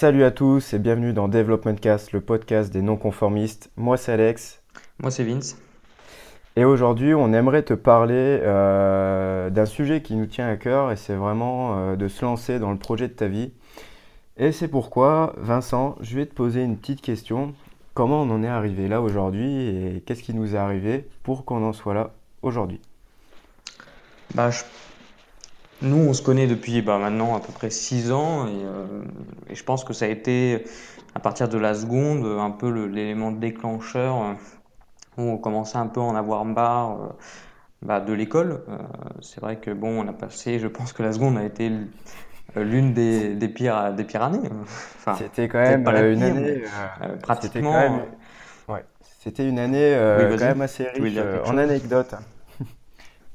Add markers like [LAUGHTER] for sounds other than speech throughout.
Salut à tous et bienvenue dans Development Cast, le podcast des non-conformistes. Moi c'est Alex. Moi c'est Vince. Et aujourd'hui on aimerait te parler euh, d'un sujet qui nous tient à cœur et c'est vraiment euh, de se lancer dans le projet de ta vie. Et c'est pourquoi, Vincent, je vais te poser une petite question. Comment on en est arrivé là aujourd'hui et qu'est-ce qui nous est arrivé pour qu'on en soit là aujourd'hui? Bah, Nous, on se connaît depuis bah, maintenant à peu près 6 ans euh, et, je pense que ça a été à partir de la seconde un peu l'élément déclencheur euh, où on commençait un peu à en avoir marre euh, bah, de l'école. c'est vrai que bon, on a passé, je pense que la seconde a été l'une des, des, pires, des pires années. Enfin, c'était quand même une année. pratiquement. C'était une année quand même assez riche en anecdotes.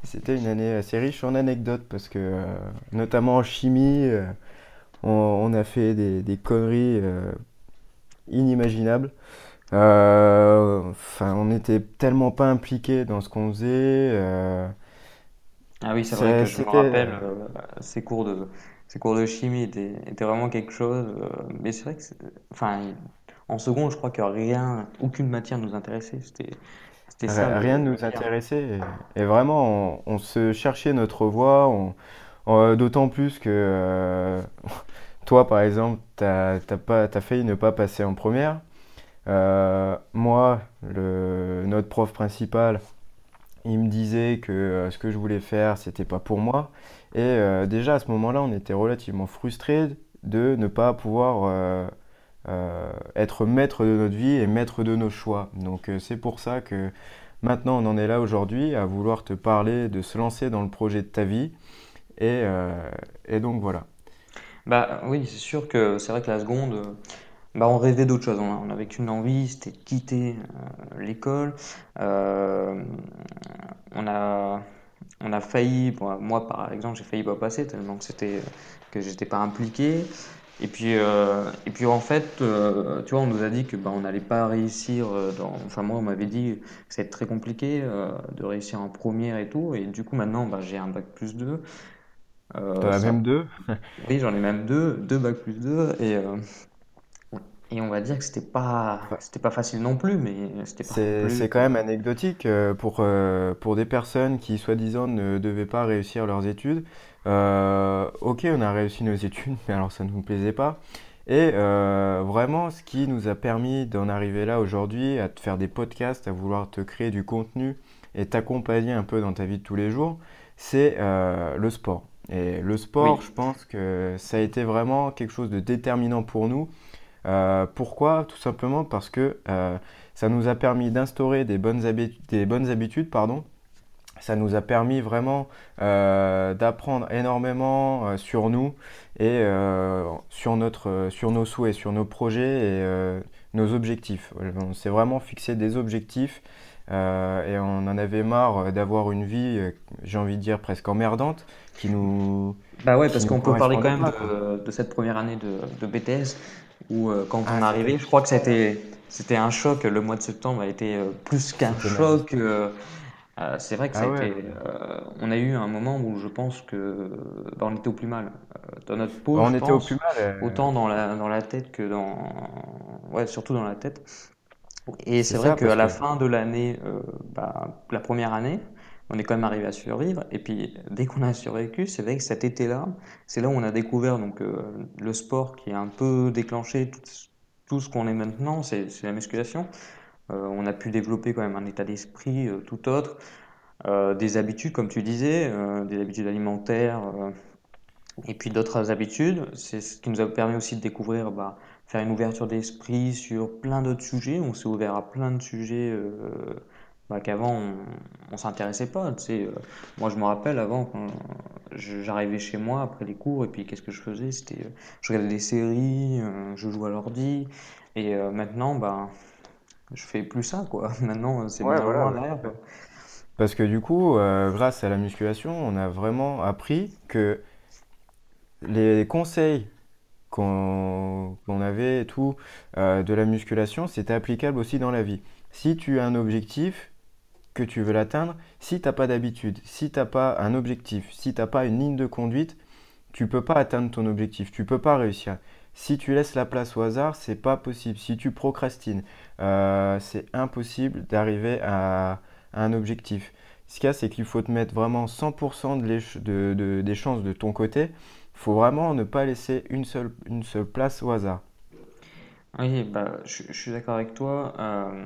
C'était une année assez riche en anecdotes parce que, euh, notamment en chimie, euh, on, a fait des, conneries euh, inimaginables. Enfin, on n'était tellement pas impliqués dans ce qu'on faisait. ah oui, c'est vrai que je me rappelle, ces cours de ces cours de chimie étaient, vraiment quelque chose. mais c'est vrai que, enfin, en seconde, je crois que rien, aucune matière nous intéressait. C'était Rien ne nous intéressait. Et, vraiment, on, se cherchait notre voie. D'autant plus que euh, [LAUGHS] toi, par exemple, tu as, failli ne pas passer en première. Euh, moi, le, notre prof principal, il me disait que euh, ce que je voulais faire, c'était pas pour moi. Et déjà à ce moment-là, on était relativement frustrés de ne pas pouvoir euh, être maître de notre vie et maître de nos choix. Donc euh, c'est pour ça que maintenant on en est là aujourd'hui à vouloir te parler de se lancer dans le projet de ta vie. Et, euh, donc voilà. Bah oui, c'est sûr que c'est vrai que la seconde, bah, on rêvait d'autre chose. On n'avait qu'une envie, c'était de quitter l'école. on a on a failli, moi par exemple, j'ai failli pas passer tellement que c'était que j'étais pas impliqué. Et puis, euh, et puis en fait, euh, tu vois, on nous a dit que bah, on n'allait pas réussir. Euh, dans... Enfin, moi, on m'avait dit que c'était très compliqué de réussir en première et tout. Et du coup, maintenant, bah, j'ai un bac plus 2. T'en as même deux [LAUGHS] Oui, j'en ai même deux, deux bac plus 2. Et, et on va dire que c'était pas, c'était pas facile non plus, mais c'était pas C'est quand même anecdotique pour, pour des personnes qui, soi-disant, ne devaient pas réussir leurs études. Euh, ok, on a réussi nos études, mais alors ça ne nous plaisait pas. Et euh, vraiment, ce qui nous a permis d'en arriver là aujourd'hui, à te faire des podcasts, à vouloir te créer du contenu et t'accompagner un peu dans ta vie de tous les jours, c'est euh, le sport. Et le sport, je pense que ça a été vraiment quelque chose de déterminant pour nous. pourquoi? Tout simplement parce que ça nous a permis d'instaurer des bonnes, des bonnes habitudes pardon, ça nous a permis vraiment euh, d'apprendre énormément euh, sur nous et euh, sur, notre, sur nos souhaits, sur nos projets et nos objectifs. On s'est vraiment fixé des objectifs et on en avait marre d'avoir une vie, j'ai envie de dire, presque emmerdante qui nous. Bah ouais, parce qu'on peut parler quand même de, cette première année de, BTS où quand on ah, est arrivé, je crois que c'était. C'était un choc, le mois de septembre a été plus qu'un choc. Euh, c'est vrai que ah euh, on a eu un moment où je pense que bah, on était au plus mal euh, dans notre peau. on était au plus mal. Autant dans la dans la tête que dans ouais surtout dans la tête. Et c'est vrai qu'à la fin de l'année, bah, la première année, on est quand même arrivé à survivre. Et puis dès qu'on a survécu, c'est vrai que cet été-là, c'est là où on a découvert donc le sport qui a un peu déclenché tout, tout ce qu'on est maintenant, c'est la musculation. Euh, on a pu développer quand même un état d'esprit euh, tout autre, euh, des habitudes, comme tu disais, des habitudes alimentaires et puis d'autres habitudes. C'est ce qui nous a permis aussi de découvrir, bah, faire une ouverture d'esprit sur plein d'autres sujets. On s'est ouvert à plein de sujets bah, qu'avant on, on s'intéressait pas. Moi je me rappelle avant j'arrivais chez moi après les cours et puis qu'est-ce que je faisais? C'était je regardais des séries, je jouais à l'ordi et maintenant bah je fais plus ça, quoi. [LAUGHS] Maintenant, c'est ouais, voilà, Parce que du coup, euh, grâce à la musculation, on a vraiment appris que les conseils qu'on avait et tout euh, de la musculation, c'était applicable aussi dans la vie. Si tu as un objectif que tu veux l'atteindre, si tu n'as pas d'habitude, si tu n'as pas un objectif, si tu n'as pas une ligne de conduite, tu peux pas atteindre ton objectif, tu peux pas réussir. Si tu laisses la place au hasard, c'est pas possible. Si tu procrastines, euh, c'est impossible d'arriver à, un objectif. Ce qu'il y a, c'est qu'il faut te mettre vraiment 100% de des chances de ton côté. Il faut vraiment ne pas laisser une seule, une seule place au hasard. Oui, bah, je, suis d'accord avec toi. Euh,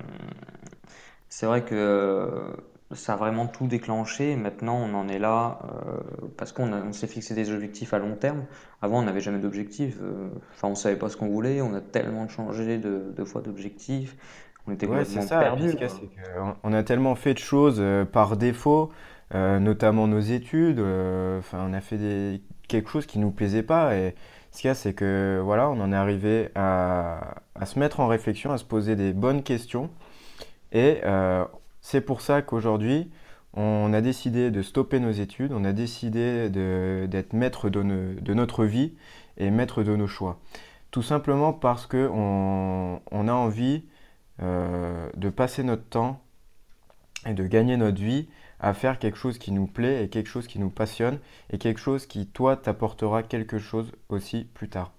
c'est vrai que ça a vraiment tout déclenché. Maintenant, on en est là euh, parce qu'on s'est fixé des objectifs à long terme. Avant, on n'avait jamais d'objectifs. Euh, enfin, on savait pas ce qu'on voulait. On a tellement changé de, fois d'objectifs. On était ouais, complètement ça. perdus. on a tellement fait de choses euh, par défaut, notamment nos études. Enfin, on a fait des... quelque chose qui nous plaisait pas. Et ce qu'il y a, c'est que voilà, on en est arrivé à, à, se mettre en réflexion, à se poser des bonnes questions. Et c'est pour ça qu'aujourd'hui, on a décidé de stopper nos études, on a décidé d'être maître de, notre vie et maître de nos choix. Tout simplement parce qu'on on a envie euh, de passer notre temps et de gagner notre vie à faire quelque chose qui nous plaît et quelque chose qui nous passionne et quelque chose qui, toi, t'apportera quelque chose aussi plus tard.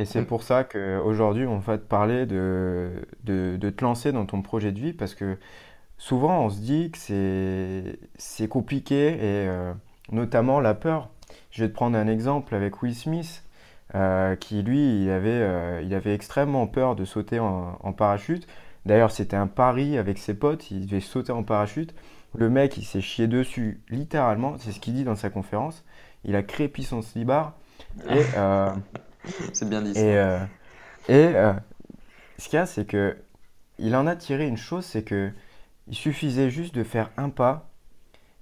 Et c'est pour ça qu'aujourd'hui, on va te parler de, de, te lancer dans ton projet de vie parce que souvent, on se dit que c'est compliqué et euh, notamment la peur. Je vais te prendre un exemple avec Will Smith euh, qui, lui, il avait, euh, il avait extrêmement peur de sauter en, en parachute. D'ailleurs, c'était un pari avec ses potes, il devait sauter en parachute. Le mec, il s'est chié dessus littéralement, c'est ce qu'il dit dans sa conférence. Il a crépi son slibard et [LAUGHS] [LAUGHS] C'est bien dit. Et, euh, euh, ce qu'il y a, c'est que il en a tiré une chose, c'est que il suffisait juste de faire un pas.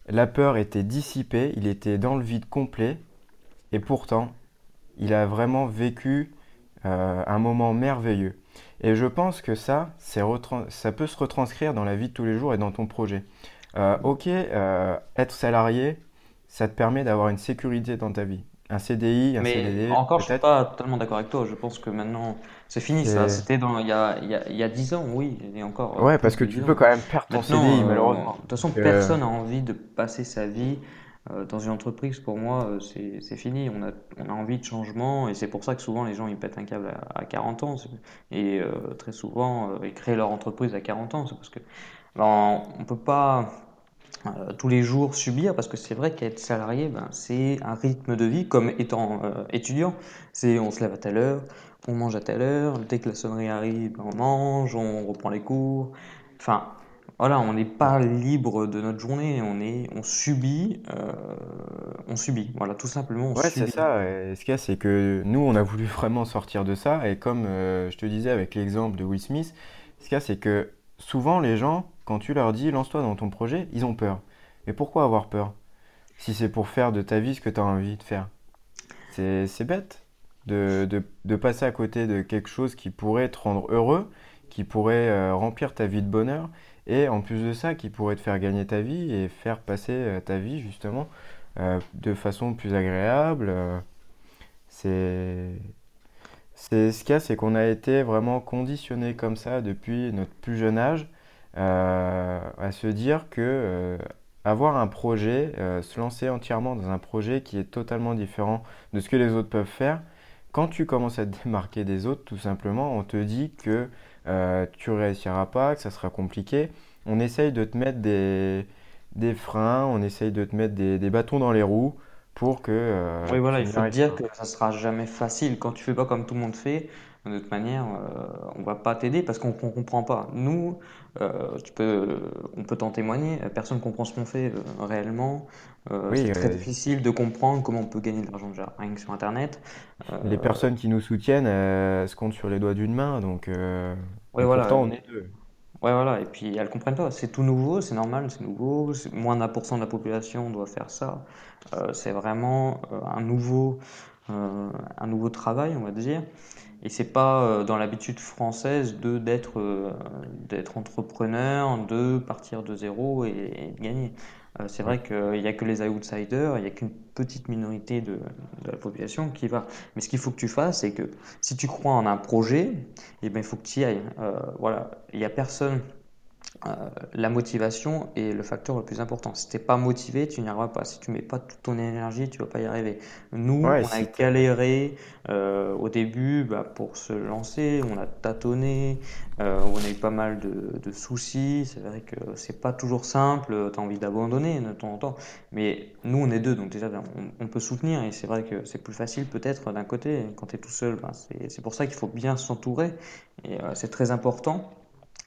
La peur était dissipée, il était dans le vide complet, et pourtant, il a vraiment vécu euh, un moment merveilleux. Et je pense que ça, ça peut se retranscrire dans la vie de tous les jours et dans ton projet. ok, être salarié, ça te permet d'avoir une sécurité dans ta vie. Un CDI, un Mais CDD, encore, je suis pas totalement d'accord avec toi. Je pense que maintenant, c'est fini ça. C'était dans il y a, il y a, il y a 10 ans, oui, et encore. Ouais, parce que tu peux quand même perdre ton CDI, euh, malheureusement. De toute façon, personne n'a envie de passer sa vie euh, dans une entreprise. Pour moi, euh, c'est c'est fini. On a, on a envie de changement, et c'est pour ça que souvent les gens ils pètent un câble à, à 40 ans, et très souvent ils créent leur entreprise à 40 ans. C'est parce que ben, on peut pas euh, tous les jours subir, parce que c'est vrai qu'être salarié, ben, c'est un rythme de vie, comme étant euh, étudiant. C'est on se lève à telle heure, on mange à telle heure, dès que la sonnerie arrive, ben, on mange, on reprend les cours. Enfin, voilà, on n'est pas libre de notre journée, on, est, on subit, euh, on subit, voilà, tout simplement. ouais, c'est ça. ce qu'il y a, c'est que nous, on a voulu [LAUGHS] vraiment sortir de ça, et comme je te disais avec l'exemple de Will Smith, ce qu'il y a, c'est que souvent les gens quand tu leur dis lance-toi dans ton projet, ils ont peur. Mais pourquoi avoir peur? Si c'est pour faire de ta vie ce que tu as envie de faire. C'est bête de, passer à côté de quelque chose qui pourrait te rendre heureux, qui pourrait euh, remplir ta vie de bonheur, et en plus de ça, qui pourrait te faire gagner ta vie et faire passer euh, ta vie justement euh, de façon plus agréable. c'est ce qu'il y a, c'est qu'on a été vraiment conditionné comme ça depuis notre plus jeune âge à se dire que euh, avoir un projet, euh, se lancer entièrement dans un projet qui est totalement différent de ce que les autres peuvent faire, quand tu commences à te [LAUGHS] démarquer des autres, tout simplement, on te dit que tu réussiras pas, que ça sera compliqué. On essaye de te mettre des, des freins, on essaye de te mettre des, des bâtons dans les roues pour que. oui, voilà, il faut te dire que ça sera jamais facile. Quand tu fais pas comme tout le monde fait, de toute manière, euh, on va pas t'aider parce qu'on ne comprend pas. Nous, euh, tu peux, on peut t'en témoigner, personne ne comprend ce qu'on fait euh, réellement. c'est très difficile de comprendre comment on peut gagner de l'argent déjà, rien que sur Internet. Les personnes qui nous soutiennent se comptent sur les doigts d'une main, donc ouais, voilà. pourtant on est deux. Ouais, voilà, et puis elles comprennent pas. C'est tout nouveau, c'est normal, c'est nouveau. Moins d'un pour cent de la population doit faire ça. c'est vraiment un nouveau, un nouveau travail, on va dire. Et c'est pas euh, dans l'habitude française de d'être euh, d'être entrepreneur, de partir de zéro et, de gagner. Euh, c'est vrai qu'il n'y a que les outsiders, il n'y a qu'une petite minorité de, de, la population qui va. Mais ce qu'il faut que tu fasses, c'est que si tu crois en un projet, eh ben, il faut que tu y ailles. voilà, il n'y a personne euh, la motivation est le facteur le plus important. Si t'es pas motivé, tu n'y arriveras pas. Si tu mets pas toute ton énergie, tu vas pas y arriver. Nous, on a galéré euh, au début bah, pour se lancer, on a tâtonné, euh, on a eu pas mal de, soucis. C'est vrai que c'est pas toujours simple. Tu as envie d'abandonner de temps en temps, mais nous, on est deux, donc déjà, on, peut soutenir. Et c'est vrai que c'est plus facile peut-être d'un côté quand tu es tout seul. Bah, c'est pour ça qu'il faut bien s'entourer et c'est très important.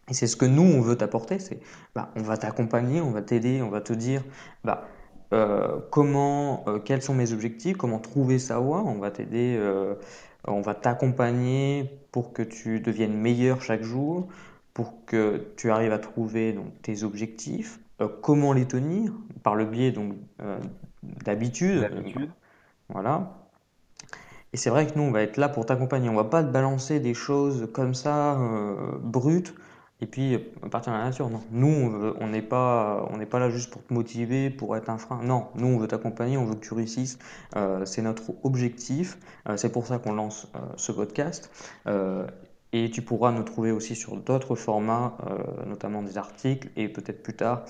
Et c'est ce que nous, on veut t'apporter, c'est bah, on va t'accompagner, on va t'aider, on va te dire bah, euh, comment, euh, quels sont mes objectifs, comment trouver sa voie, on va t'aider, euh, on va t'accompagner pour que tu deviennes meilleur chaque jour, pour que tu arrives à trouver donc, tes objectifs, comment les tenir, par le biais donc d'habitude. Voilà. Et c'est vrai que nous, on va être là pour t'accompagner. On va pas te balancer des choses comme ça, brutes et puis partir dans la nature. Non, nous on n'est pas on n'est pas là juste pour te motiver, pour être un frein. Non, nous on veut t'accompagner, on veut que tu réussisses. Euh, c'est notre objectif. Euh, c'est pour ça qu'on lance euh, ce podcast. et tu pourras nous trouver aussi sur d'autres formats, notamment des articles et peut-être plus tard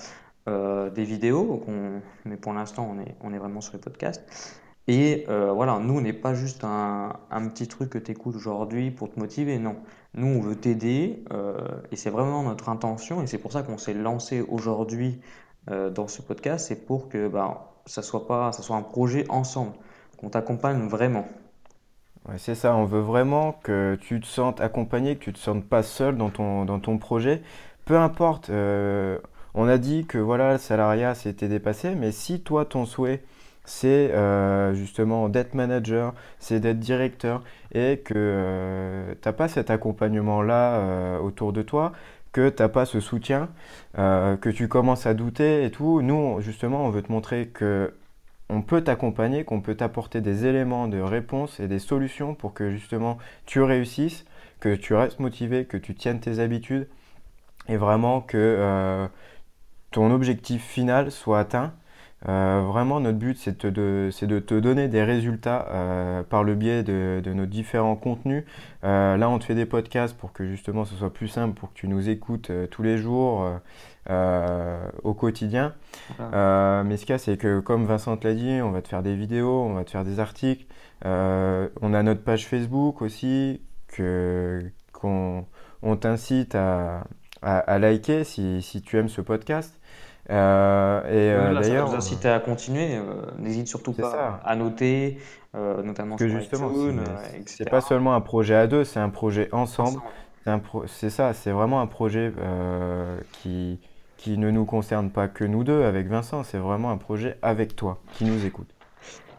des vidéos. Mais pour l'instant on est on est vraiment sur les podcasts. Et voilà, nous, on n'est pas juste un, un petit truc que tu écoutes aujourd'hui pour te motiver, non. Nous, on veut t'aider euh, et c'est vraiment notre intention et c'est pour ça qu'on s'est lancé aujourd'hui euh, dans ce podcast, c'est pour que bah, ça soit pas, ça soit un projet ensemble, qu'on t'accompagne vraiment. Ouais, c'est ça, on veut vraiment que tu te sentes accompagné, que tu te sentes pas seul dans ton, dans ton projet. Peu importe, euh, on a dit que voilà, le salariat s'était dépassé, mais si toi ton souhait c'est euh, justement d'être manager, c'est d'être directeur et que euh, tu n'as pas cet accompagnement-là euh, autour de toi, que tu n'as pas ce soutien, que tu commences à douter et tout. Nous, justement, on veut te montrer que on peut t'accompagner, qu'on peut t'apporter des éléments de réponse et des solutions pour que justement tu réussisses, que tu restes motivé, que tu tiennes tes habitudes et vraiment que ton objectif final soit atteint euh, vraiment, notre but, c'est de, de, te donner des résultats euh, par le biais de, nos différents contenus. Euh, là, on te fait des podcasts pour que justement ce soit plus simple, pour que tu nous écoutes tous les jours, au quotidien. mais ce qu'il y a, c'est que comme Vincent te l'a dit, on va te faire des vidéos, on va te faire des articles. on a notre page Facebook aussi, qu'on on, t'incite à, à, liker si, si tu aimes ce podcast. Euh, et euh, d'ailleurs, vous inciter à continuer. Euh, n'hésite surtout pas à noter, notamment que sur justement, c'est pas seulement un projet à deux, c'est un projet ensemble. C'est ça, c'est vraiment un projet qui, qui ne nous concerne pas que nous deux avec Vincent, c'est vraiment un projet avec toi, qui nous écoute.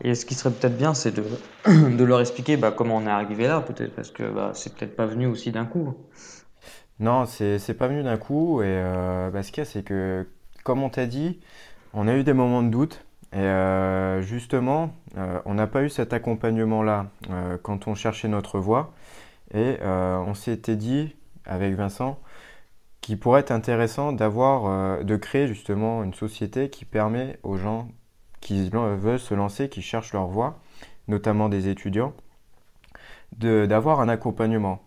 Et ce qui serait peut-être bien, c'est de, [CLEARS THROAT] de leur expliquer bah, comment on est arrivé là, peut-être, parce que bah, c'est peut-être pas venu aussi d'un coup. Non, c'est pas venu d'un coup, et bah, ce qu'il y a, c'est que comme on t'a dit, on a eu des moments de doute. Et euh, justement, euh, on n'a pas eu cet accompagnement-là euh, quand on cherchait notre voie. Et on s'était dit, avec Vincent, qu'il pourrait être intéressant d'avoir, de créer justement une société qui permet aux gens qui veulent se lancer, qui cherchent leur voie, notamment des étudiants, d'avoir un accompagnement.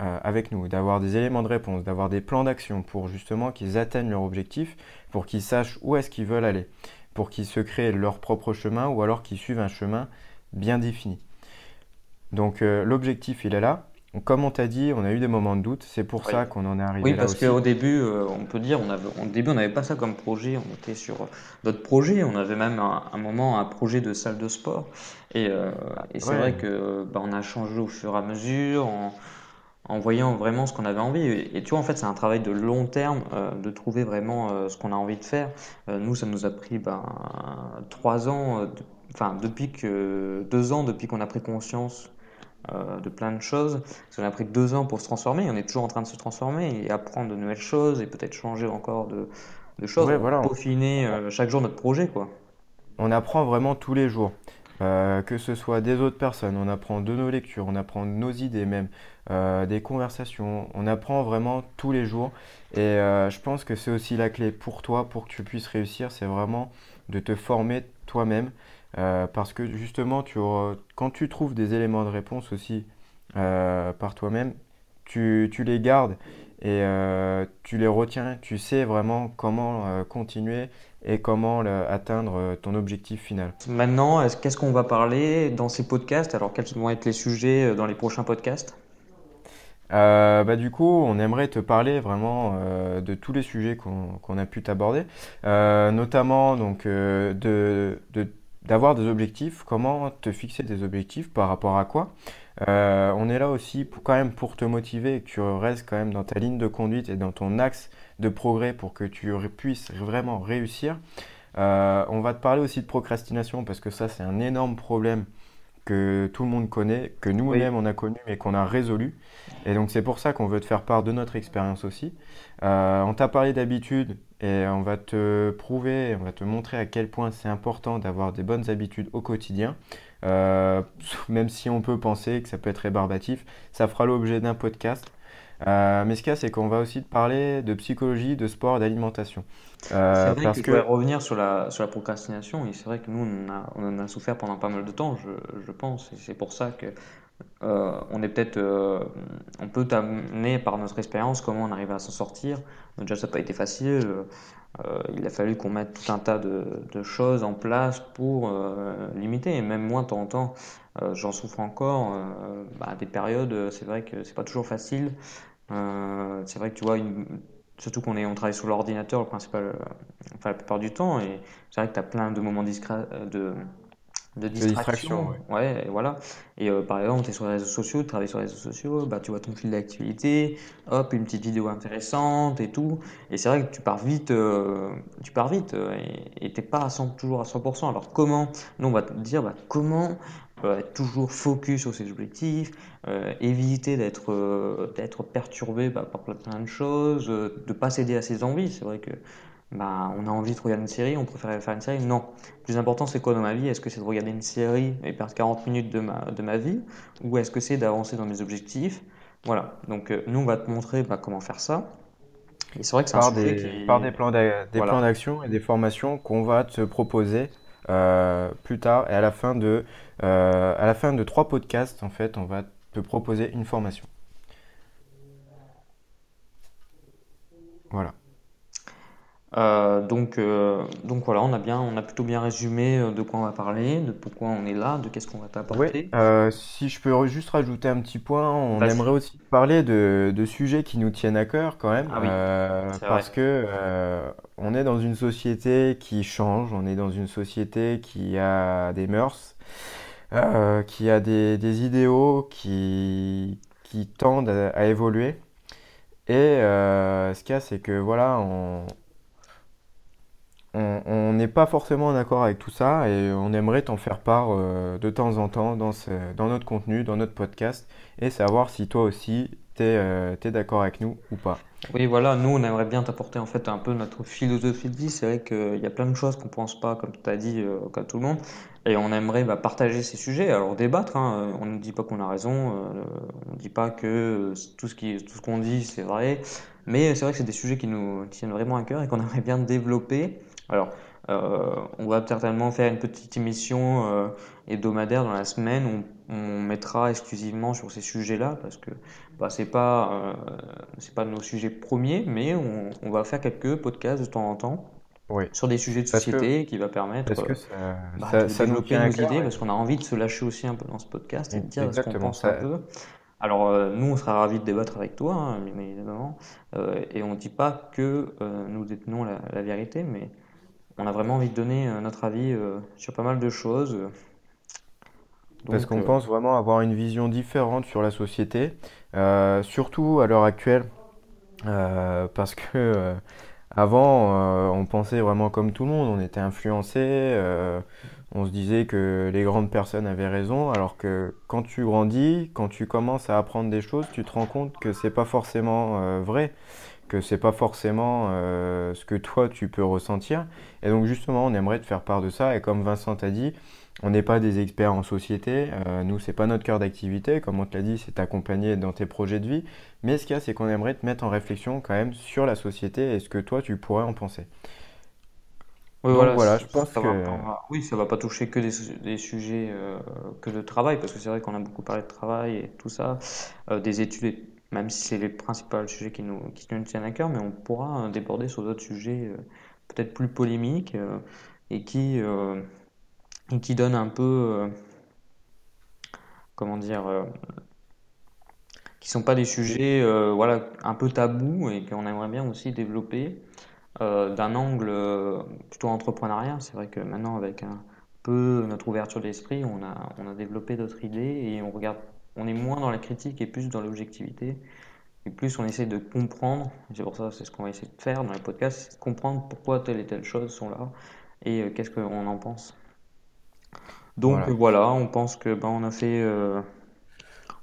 Euh, avec nous, d'avoir des éléments de réponse, d'avoir des plans d'action pour justement qu'ils atteignent leur objectif, pour qu'ils sachent où est-ce qu'ils veulent aller, pour qu'ils se créent leur propre chemin ou alors qu'ils suivent un chemin bien défini. Donc euh, l'objectif, il est là. Comme on t'a dit, on a eu des moments de doute, c'est pour ça qu'on en est arrivé oui, là. Oui, parce qu'au début, euh, on peut dire, on avait, au début, on n'avait pas ça comme projet, on était sur d'autres projets, on avait même un, moment un projet de salle de sport. Et, c'est vrai que bah, on a changé au fur et à mesure en voyant vraiment ce qu'on avait envie. Et, tu vois, en fait, c'est un travail de long terme euh, de trouver vraiment euh, ce qu'on a envie de faire. Euh, nous, ça nous a pris ben, trois ans, enfin, depuis que deux ans depuis qu'on a pris conscience de plein de choses. Ça nous a pris deux ans pour se transformer. On est toujours en train de se transformer et apprendre de nouvelles choses et peut-être changer encore de, de choses. voilà. Peaufiner chaque jour notre projet, quoi. On apprend vraiment tous les jours. Euh, que ce soit des autres personnes, on apprend de nos lectures, on apprend de nos idées même, euh, des conversations, on apprend vraiment tous les jours. Et euh, je pense que c'est aussi la clé pour toi, pour que tu puisses réussir, c'est vraiment de te former toi-même. parce que justement, tu quand tu trouves des éléments de réponse aussi par toi-même, tu les gardes et tu les retiens, tu sais vraiment comment continuer et comment atteindre ton objectif final. Maintenant, qu'est-ce qu'on va parler dans ces podcasts? Alors, quels vont être les sujets dans les prochains podcasts? Euh, bah, du coup, on aimerait te parler vraiment euh, de tous les sujets qu'on a pu t'aborder, euh, notamment donc de, d'avoir des objectifs, comment te fixer des objectifs, par rapport à quoi? On est là aussi pour, quand même pour te motiver et que tu restes quand même dans ta ligne de conduite et dans ton axe de progrès pour que tu puisses vraiment réussir. on va te parler aussi de procrastination parce que ça c'est un énorme problème que tout le monde connaît, que nous-mêmes on a connu mais qu'on a résolu. Et donc c'est pour ça qu'on veut te faire part de notre expérience aussi. Euh, on t'a parlé d'habitude et on va te prouver, on va te montrer à quel point c'est important d'avoir des bonnes habitudes au quotidien. Euh, même si on peut penser que ça peut être rébarbatif, ça fera l'objet d'un podcast. Euh, mais ce qu'il y a, c'est qu'on va aussi te parler de psychologie, de sport, d'alimentation. Euh, c'est vrai que, que... revenir sur la, sur la procrastination, et c'est vrai que nous, on, a, on, en a souffert pendant pas mal de temps, je, je pense, et c'est pour ça que euh, on est peut-être, euh, on peut t'amener par notre expérience comment on arrive à s'en sortir. Déjà, ça n'a pas été facile. Euh, il a fallu qu'on mette tout un tas de, choses en place pour limiter. Et même moi, de temps en temps, j'en souffre encore. Bah, des périodes, c'est vrai que c'est pas toujours facile. c'est vrai que tu vois, surtout qu'on est, on travaille sur l'ordinateur, le principal, enfin la plupart du temps, et c'est vrai que tu as plein de moments discrets, de de distraction. ouais. et voilà. Et euh, par exemple, tu es sur les réseaux sociaux, tu travailles sur les réseaux sociaux, bah, tu vois ton fil d'activité, hop, une petite vidéo intéressante et tout. Et c'est vrai que tu pars vite, euh, tu pars vite euh, et tu n'es pas à 100, toujours à 100%. Alors comment, nous on va te dire, bah, comment être toujours focus sur ses objectifs, éviter d'être d'être perturbé bah, par plein de choses, de ne pas céder à ses envies. C'est vrai que bah, on a envie de regarder une série, on préfère faire une série Non. Le plus important, c'est quoi dans ma vie? Est-ce que c'est de regarder une série et perdre 40 minutes de ma, de ma vie? Ou est-ce que c'est d'avancer dans mes objectifs? Voilà. Donc, euh, nous, on va te montrer bah, comment faire ça. Et c'est vrai que c'est par, des, qui... par des plans d'action et des formations qu'on va te proposer euh, plus tard. Et à la, fin de, euh, à la fin de trois podcasts, en fait, on va te proposer une formation. Voilà. Euh, donc, euh, donc voilà, on a bien, on a plutôt bien résumé euh, de quoi on va parler, de pourquoi on est là, de qu'est-ce qu'on va t'apporter. si je peux juste rajouter un petit point, on aimerait aussi parler de, de, sujets qui nous tiennent à cœur quand même, ah parce que on est dans une société qui change, on est dans une société qui a des mœurs, qui a des, des, idéaux qui, qui tendent à, à évoluer. Et ce qu'il y a, c'est que voilà, on, on n'est pas forcément d'accord avec tout ça et on aimerait t'en faire part euh, de temps en temps dans, notre contenu, dans notre podcast et savoir si toi aussi tu es, euh, d'accord avec nous ou pas. Oui, voilà, nous on aimerait bien t'apporter en fait un peu notre philosophie de vie. C'est vrai qu'il y a plein de choses qu'on pense pas, comme tu as dit, euh, tout le monde, et on aimerait bah, partager ces sujets, alors débattre. Hein. On ne dit pas qu'on a raison, on ne dit pas que tout ce qu'on dit c'est vrai, mais c'est vrai que c'est des sujets qui nous tiennent vraiment à cœur et qu'on [LAUGHS] aimerait bien développer. Alors, euh, on va certainement faire une petite émission euh, hebdomadaire dans la semaine où on, mettra exclusivement sur ces sujets-là parce que bah, c'est pas euh, c'est pas nos sujets premiers, mais on, va faire quelques podcasts de temps en temps sur des sujets de société qui va permettre que bah, de développer nos idées parce qu'on a envie de se lâcher aussi un peu dans ce podcast et de dire ce qu'on pense un peu. Alors nous, on sera ravis de débattre avec toi, hein, évidemment, et on ne dit pas que nous détenons la vérité, mais on a vraiment envie de donner euh, notre avis euh, sur pas mal de choses. Parce qu'on euh, pense vraiment avoir une vision différente sur la société, surtout à l'heure actuelle, parce que avant, on pensait vraiment comme tout le monde, on était influencé, on se disait que les grandes personnes avaient raison, alors que quand tu grandis, quand tu commences à apprendre des choses, tu te rends compte que c'est pas forcément vrai que c'est pas forcément euh, ce que toi tu peux ressentir. Et donc justement, on aimerait te faire part de ça. Et comme Vincent t'a dit, on n'est pas des experts en société. Euh, nous, c'est pas notre cœur d'activité. Comme on te l'a dit, c'est t'accompagner dans tes projets de vie. Mais ce qu'il y a, c'est qu'on aimerait te mettre en réflexion quand même sur la société et ce que toi tu pourrais en penser. Oui, voilà, je pense que... oui, ça va pas toucher que des, sujets euh, que de travail, parce que c'est vrai qu'on a beaucoup parlé de travail et tout ça, des études même si c'est les principaux sujets qui nous, qui tiennent à cœur, mais on pourra déborder sur d'autres sujets peut-être plus polémiques et qui, et donnent un peu, comment dire, qui sont pas des sujets voilà, un peu tabous et qu'on aimerait bien aussi développer d'un angle plutôt entrepreneurial. C'est vrai que maintenant, avec un peu notre ouverture d'esprit, on a développé d'autres idées et on regarde, on est moins dans la critique et plus dans l'objectivité. Et plus on essaie de comprendre, c'est pour ça c'est ce qu'on va essayer de faire dans les podcasts, c'est comprendre pourquoi telle et telle chose sont là et euh, qu'est-ce qu'on en pense. Donc voilà. on pense que ben, on a fait. Euh,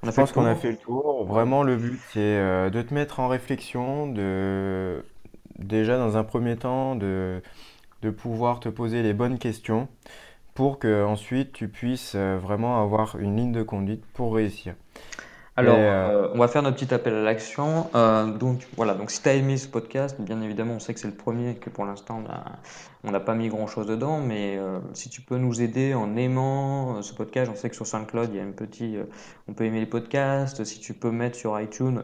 on a Je pense qu'on a fait le tour. Vraiment, le but, c'est euh, de te mettre en réflexion, de déjà dans un premier temps, de, de pouvoir te poser les bonnes questions pour que ensuite tu puisses vraiment avoir une ligne de conduite pour réussir. Alors, euh, on va faire notre petit appel à l'action. Euh, donc, voilà. Donc, si tu as aimé ce podcast, bien évidemment, on sait que c'est le premier, que pour l'instant, on n'a pas mis grand chose dedans. Mais euh, si tu peux nous aider en aimant ce podcast, on sait que sur SoundCloud, il y a un petit. on peut aimer les podcasts. Si tu peux mettre sur iTunes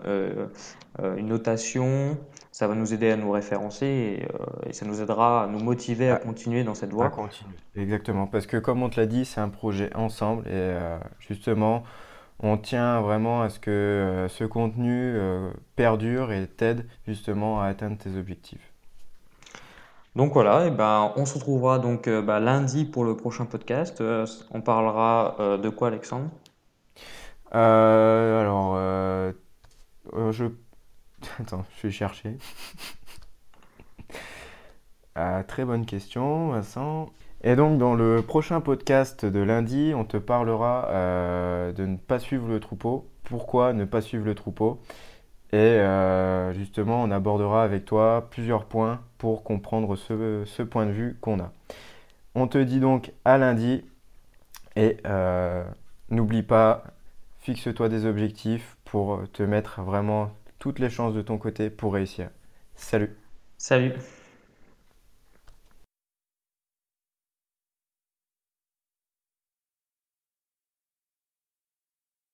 une notation, ça va nous aider à nous référencer et, ça nous aidera à nous motiver à continuer dans cette voie. À continuer. Exactement. Parce que, comme on te l'a dit, c'est un projet ensemble. Et justement on tient vraiment à ce que euh, ce contenu euh, perdure et t'aide justement à atteindre tes objectifs. Donc voilà, et ben, on se retrouvera donc euh, bah, lundi pour le prochain podcast. on parlera de quoi, Alexandre? Alors, je... [LAUGHS] Attends, je vais chercher. [LAUGHS] Ah, très bonne question, Vincent. Et donc dans le prochain podcast de lundi, on te parlera euh, de ne pas suivre le troupeau. Pourquoi ne pas suivre le troupeau? Et euh, justement, on abordera avec toi plusieurs points pour comprendre ce, point de vue qu'on a. On te dit donc à lundi et euh, n'oublie pas, fixe-toi des objectifs pour te mettre vraiment toutes les chances de ton côté pour réussir. Salut Salut